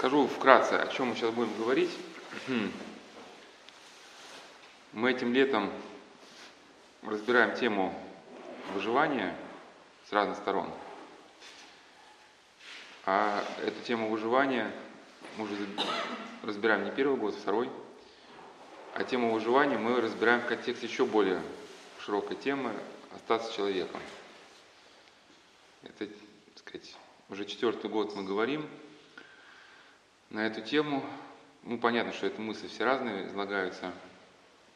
Скажу вкратце, о чем мы сейчас будем говорить. Мы этим летом разбираем тему выживания с разных сторон. А эту тему выживания мы уже разбираем не первый год, а второй. А тему выживания мы разбираем в контексте еще более широкой темы «Остаться человеком». Это, так сказать, уже четвертый год мы говорим на эту тему. Ну, понятно, что это мысли все разные излагаются.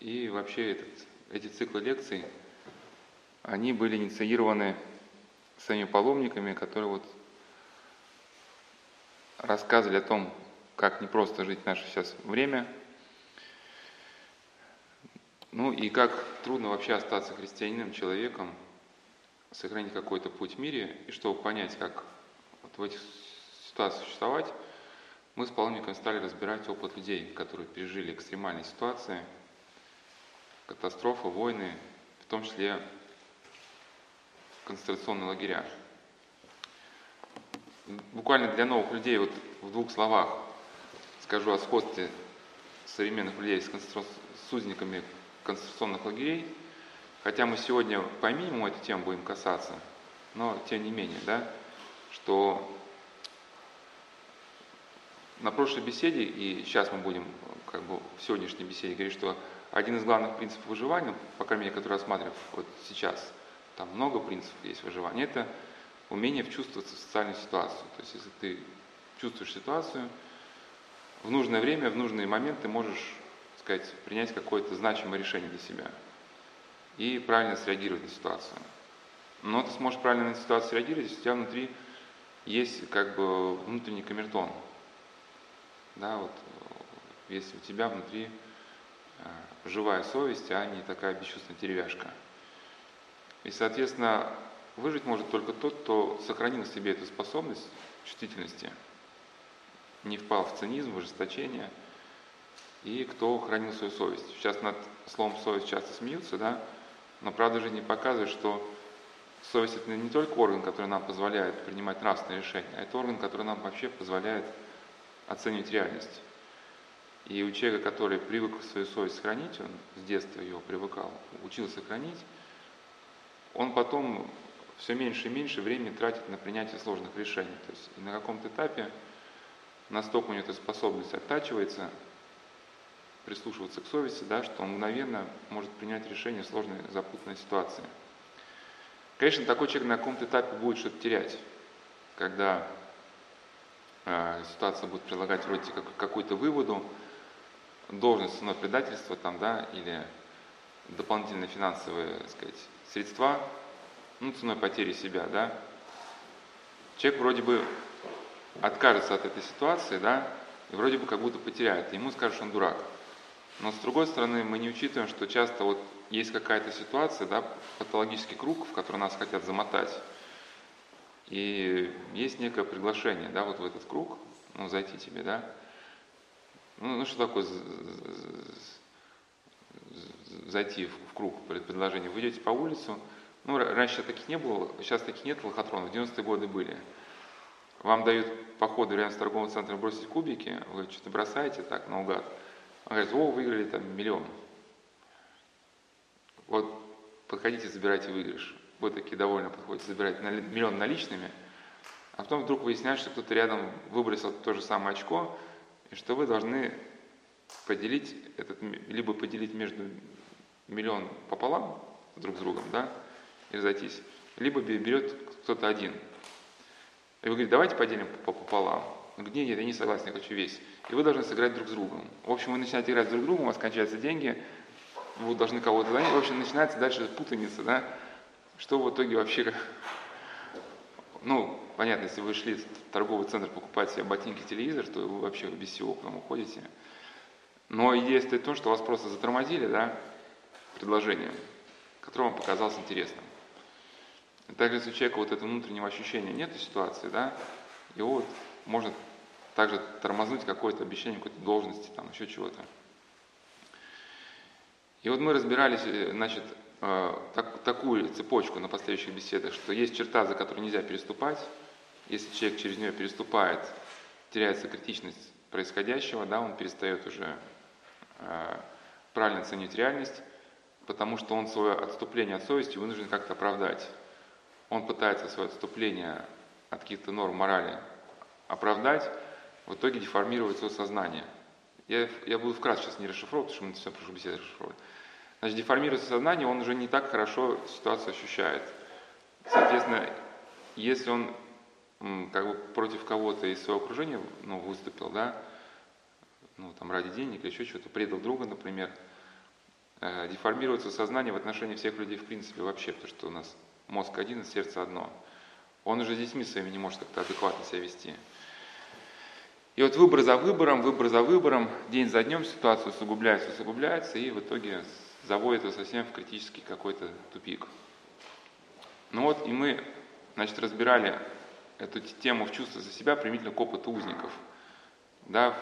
И вообще этот, эти циклы лекций, они были инициированы самими паломниками, которые вот рассказывали о том, как непросто жить наше сейчас время, ну и как трудно вообще остаться христианином, человеком, сохранить какой-то путь в мире, и чтобы понять, как вот в этих ситуациях существовать, мы с паломником стали разбирать опыт людей, которые пережили экстремальные ситуации, катастрофы, войны, в том числе концентрационные лагеря. Буквально для новых людей вот в двух словах скажу о сходстве современных людей с, с узниками концентрационных лагерей. Хотя мы сегодня по минимуму эту тему будем касаться, но тем не менее, да, что на прошлой беседе, и сейчас мы будем как бы в сегодняшней беседе говорить, что один из главных принципов выживания, по крайней мере, который рассматриваем вот сейчас, там много принципов есть выживания, это умение вчувствоваться в социальную ситуацию. То есть если ты чувствуешь ситуацию, в нужное время, в нужный момент ты можешь, сказать, принять какое-то значимое решение для себя и правильно среагировать на ситуацию. Но ты сможешь правильно на ситуацию реагировать, если у тебя внутри есть как бы внутренний камертон. Да, вот если у тебя внутри э, живая совесть, а не такая бесчувственная деревяшка. И, соответственно, выжить может только тот, кто сохранил в себе эту способность чувствительности, не впал в цинизм, в ожесточение, и кто хранил свою совесть. Сейчас над словом совесть часто смеются, да, но правда жизни показывает, что совесть это не только орган, который нам позволяет принимать нравственные решения, а это орган, который нам вообще позволяет оценивать реальность. И у человека, который привык свою совесть хранить, он с детства ее привыкал, учился хранить, он потом все меньше и меньше времени тратит на принятие сложных решений. То есть на каком-то этапе настолько у него эта способность оттачивается, прислушиваться к совести, да, что он мгновенно может принять решение в сложной, запутанной ситуации. Конечно, такой человек на каком-то этапе будет что-то терять, когда ситуация будет предлагать вроде как, какую-то выводу, должность ценой предательства там, да, или дополнительные финансовые, так сказать, средства, ну, ценой потери себя, да. Человек вроде бы откажется от этой ситуации, да, и вроде бы как будто потеряет. Ему что он дурак. Но с другой стороны, мы не учитываем, что часто вот есть какая-то ситуация, да, патологический круг, в который нас хотят замотать. И есть некое приглашение, да, вот в этот круг, ну, зайти тебе, да. Ну, ну что такое зайти в круг предложения? Вы идете по улицу, ну, раньше таких не было, сейчас таких нет лохотронов, в 90-е годы были. Вам дают по ходу рядом с торговым центром бросить кубики, вы что-то бросаете так наугад. Он говорит, о, выиграли там миллион. Вот подходите, забирайте выигрыш. Такие довольно подходите, забирайте миллион наличными, а потом вдруг выясняется, что кто-то рядом выбросил то же самое очко, и что вы должны поделить этот, либо поделить между миллион пополам друг с другом, да, и разойтись, либо берет кто-то один и вы говорите, давайте поделим пополам. Он говорит, нет, я не согласен, я хочу весь. И вы должны сыграть друг с другом. В общем, вы начинаете играть друг с другом, у вас кончаются деньги, вы должны кого-то занять. В общем, начинается дальше путаница, да? Что в итоге вообще... Ну, понятно, если вы шли в торговый центр покупать себе ботинки, телевизор, то вы вообще без всего потом уходите. Но идея стоит в том, что вас просто затормозили, да, предложением, которое вам показалось интересным. Также если у человека вот этого внутреннего ощущения нет ситуации, да, его вот можно также тормознуть какое-то обещание какой-то должности, там еще чего-то. И вот мы разбирались, э, значит, так, такую цепочку на последующих беседах, что есть черта, за которую нельзя переступать. Если человек через нее переступает, теряется критичность происходящего, да, он перестает уже э, правильно ценить реальность, потому что он свое отступление от совести вынужден как-то оправдать. Он пытается свое отступление от каких-то норм морали оправдать, в итоге деформирует свое сознание. Я, я буду вкратце сейчас не расшифровывать, потому что мы все прошлой беседе расшифровали. Значит, деформируется сознание, он уже не так хорошо ситуацию ощущает. Соответственно, если он как бы против кого-то из своего окружения ну, выступил, да, ну, там, ради денег или еще чего-то, предал друга, например, э, деформируется сознание в отношении всех людей в принципе вообще, потому что у нас мозг один, сердце одно. Он уже с детьми своими не может как-то адекватно себя вести. И вот выбор за выбором, выбор за выбором, день за днем ситуация усугубляется, усугубляется, и в итоге заводит его совсем в критический какой-то тупик. Ну вот, и мы, значит, разбирали эту тему в чувство за себя применительно к опыту узников. Да,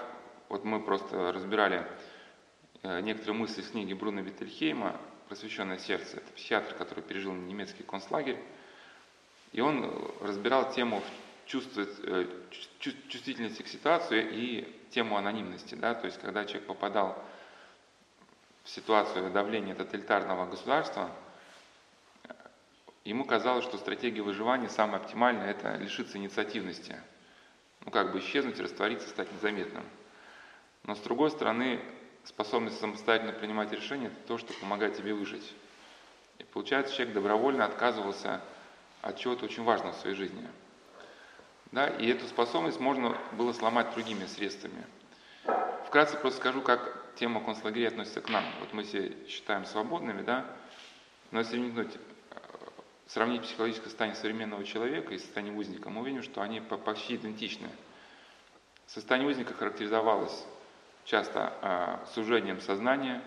вот мы просто разбирали э, некоторые мысли из книги Бруно Виттельхейма «Просвещенное сердце». Это психиатр, который пережил немецкий концлагерь. И он разбирал тему чувствовать, э, чувствительности к ситуации и тему анонимности. Да? То есть, когда человек попадал в ситуацию давления тоталитарного государства, ему казалось, что стратегия выживания самая оптимальная – это лишиться инициативности. Ну, как бы исчезнуть, раствориться, стать незаметным. Но с другой стороны, способность самостоятельно принимать решения – это то, что помогает тебе выжить. И получается, человек добровольно отказывался от чего-то очень важного в своей жизни. Да? И эту способность можно было сломать другими средствами. Вкратце просто скажу, как тема концлагерей относится к нам. Вот мы себя считаем свободными, да? но если вникнуть, э, сравнить психологическое состояние современного человека и состояние узника, мы увидим, что они почти идентичны. Состояние узника характеризовалось часто э, сужением сознания,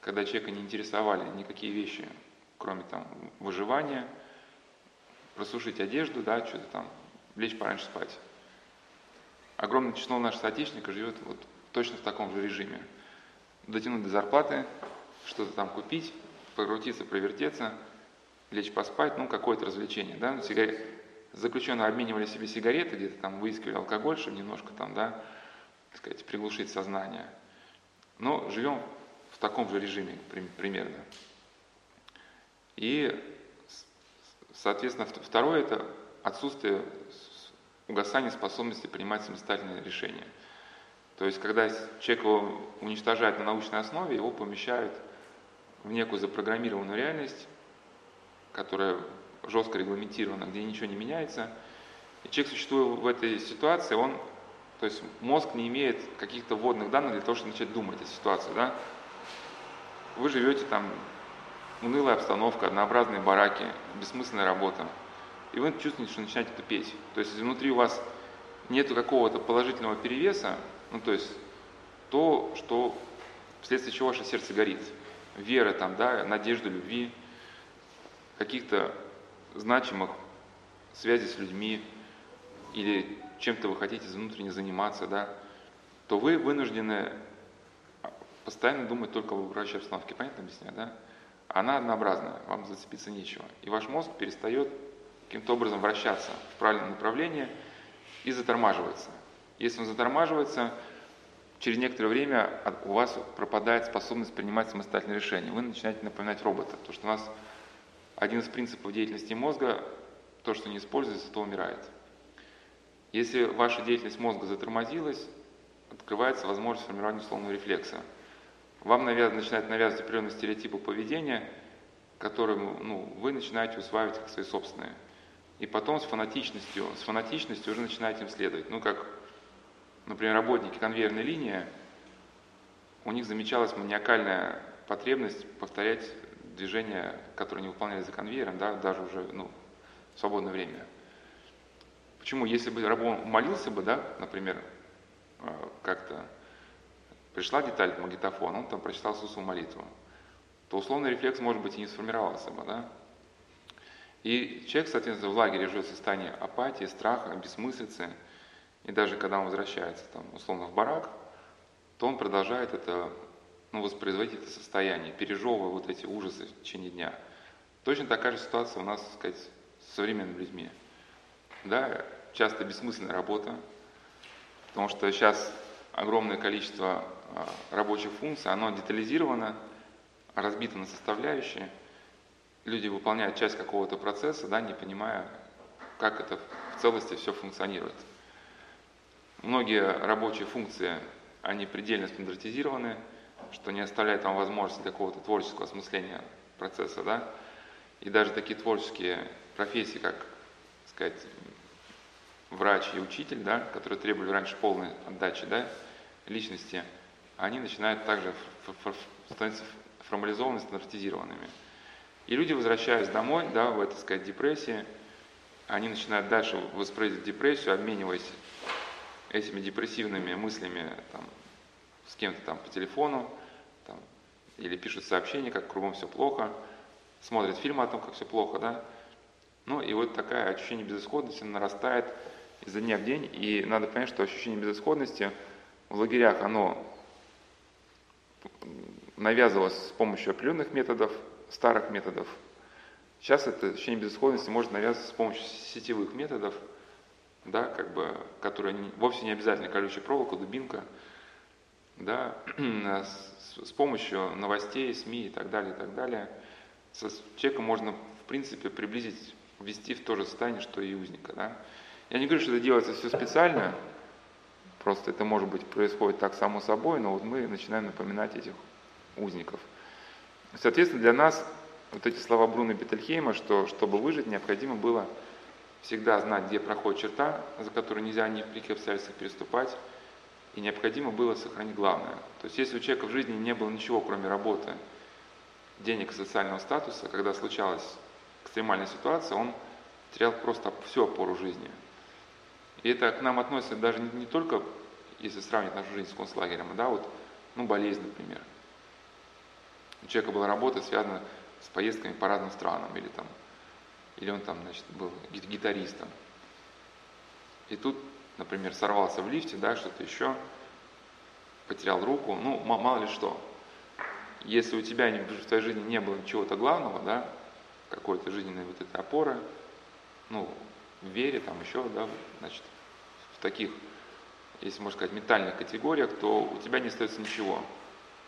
когда человека не интересовали никакие вещи, кроме там выживания, просушить одежду, да, что-то там, лечь пораньше спать. Огромное число наших соотечественников живет вот точно в таком же режиме. Дотянуть до зарплаты, что-то там купить, покрутиться, провертеться, лечь поспать, ну, какое-то развлечение, да, Сигарет. Заключенные обменивали себе сигареты, где-то там выискивали алкоголь, чтобы немножко там, да, так сказать, приглушить сознание. Но живем в таком же режиме примерно. И, соответственно, второе – это отсутствие угасания способности принимать самостоятельные решения. То есть, когда человек его уничтожает на научной основе, его помещают в некую запрограммированную реальность, которая жестко регламентирована, где ничего не меняется. И человек, существуя в этой ситуации, он то есть мозг не имеет каких-то вводных данных для того, чтобы начать думать о ситуации. Да? Вы живете там, унылая обстановка, однообразные бараки, бессмысленная работа. И вы чувствуете, что начинаете тупеть. То есть внутри у вас нет какого-то положительного перевеса, ну то есть то, что вследствие чего ваше сердце горит. Вера, там, да, надежда, любви, каких-то значимых связей с людьми или чем-то вы хотите внутренне заниматься, да, то вы вынуждены постоянно думать только в окружающей обстановке. Понятно объясняю, да? Она однообразная, вам зацепиться нечего. И ваш мозг перестает каким-то образом вращаться в правильном направлении и затормаживается. Если он затормаживается, через некоторое время у вас пропадает способность принимать самостоятельные решения. Вы начинаете напоминать робота. То, что у нас один из принципов деятельности мозга, то, что не используется, то умирает. Если ваша деятельность мозга затормозилась, открывается возможность формирования условного рефлекса. Вам навяз... начинают навязывать определенные стереотипы поведения, которые ну, вы начинаете усваивать как свои собственные. И потом с фанатичностью, с фанатичностью уже начинаете им следовать. Ну, как, например, работники конвейерной линии, у них замечалась маниакальная потребность повторять движения, которые не выполняли за конвейером, да, даже уже ну, в свободное время. Почему? Если бы рабон молился бы, да, например, э, как-то пришла деталь магнитофона, он там прочитал Иисусу молитву, то условный рефлекс, может быть, и не сформировался бы, да? И человек, соответственно, в лагере живет в состоянии апатии, страха, бессмыслицы, и даже когда он возвращается, там, условно, в барак, то он продолжает это, ну, воспроизводить это состояние, пережевывая вот эти ужасы в течение дня. Точно такая же ситуация у нас, так сказать, с современными людьми да, часто бессмысленная работа, Потому что сейчас огромное количество а, рабочих функций, оно детализировано, разбито на составляющие. Люди выполняют часть какого-то процесса, да, не понимая, как это в целости все функционирует. Многие рабочие функции, они предельно стандартизированы, что не оставляет вам возможности какого-то творческого осмысления процесса, да. И даже такие творческие профессии, как, сказать, врач и учитель, да, которые требовали раньше полной отдачи да, личности, они начинают также становиться формализованными, стандартизированными. И люди, возвращаясь домой, да, в этой, сказать, депрессии, они начинают дальше воспроизводить депрессию, обмениваясь этими депрессивными мыслями там, с кем-то там по телефону, там, или пишут сообщения, как кругом все плохо, смотрят фильмы о том, как все плохо, да. Ну и вот такая ощущение безысходности нарастает изо дня в день, и надо понять, что ощущение безысходности в лагерях, оно навязывалось с помощью определенных методов, старых методов. Сейчас это ощущение безысходности может навязываться с помощью сетевых методов, да, как бы, которые не, вовсе не обязательно колючая проволока, дубинка, да, с, с помощью новостей, СМИ и так далее, и так далее. Со человека можно, в принципе, приблизить, ввести в то же состояние, что и узника. Да? Я не говорю, что это делается все специально, просто это, может быть, происходит так само собой, но вот мы начинаем напоминать этих узников. Соответственно, для нас вот эти слова Бруно Бетельхейма, что чтобы выжить, необходимо было всегда знать, где проходит черта, за которую нельзя ни при каких обстоятельствах переступать, и необходимо было сохранить главное. То есть если у человека в жизни не было ничего, кроме работы, денег и социального статуса, когда случалась экстремальная ситуация, он терял просто всю опору жизни. И это к нам относится даже не, не только, если сравнить нашу жизнь с концлагерем, а да, вот, ну, болезнь, например. У человека была работа, связана с поездками по разным странам, или там, или он там, значит, был гитаристом. И тут, например, сорвался в лифте, да, что-то еще, потерял руку, ну, мало ли что. Если у тебя в твоей жизни не было чего-то главного, да, какой-то жизненной вот этой опоры, ну, в вере, там еще, да, значит, в таких, если можно сказать, ментальных категориях, то у тебя не остается ничего.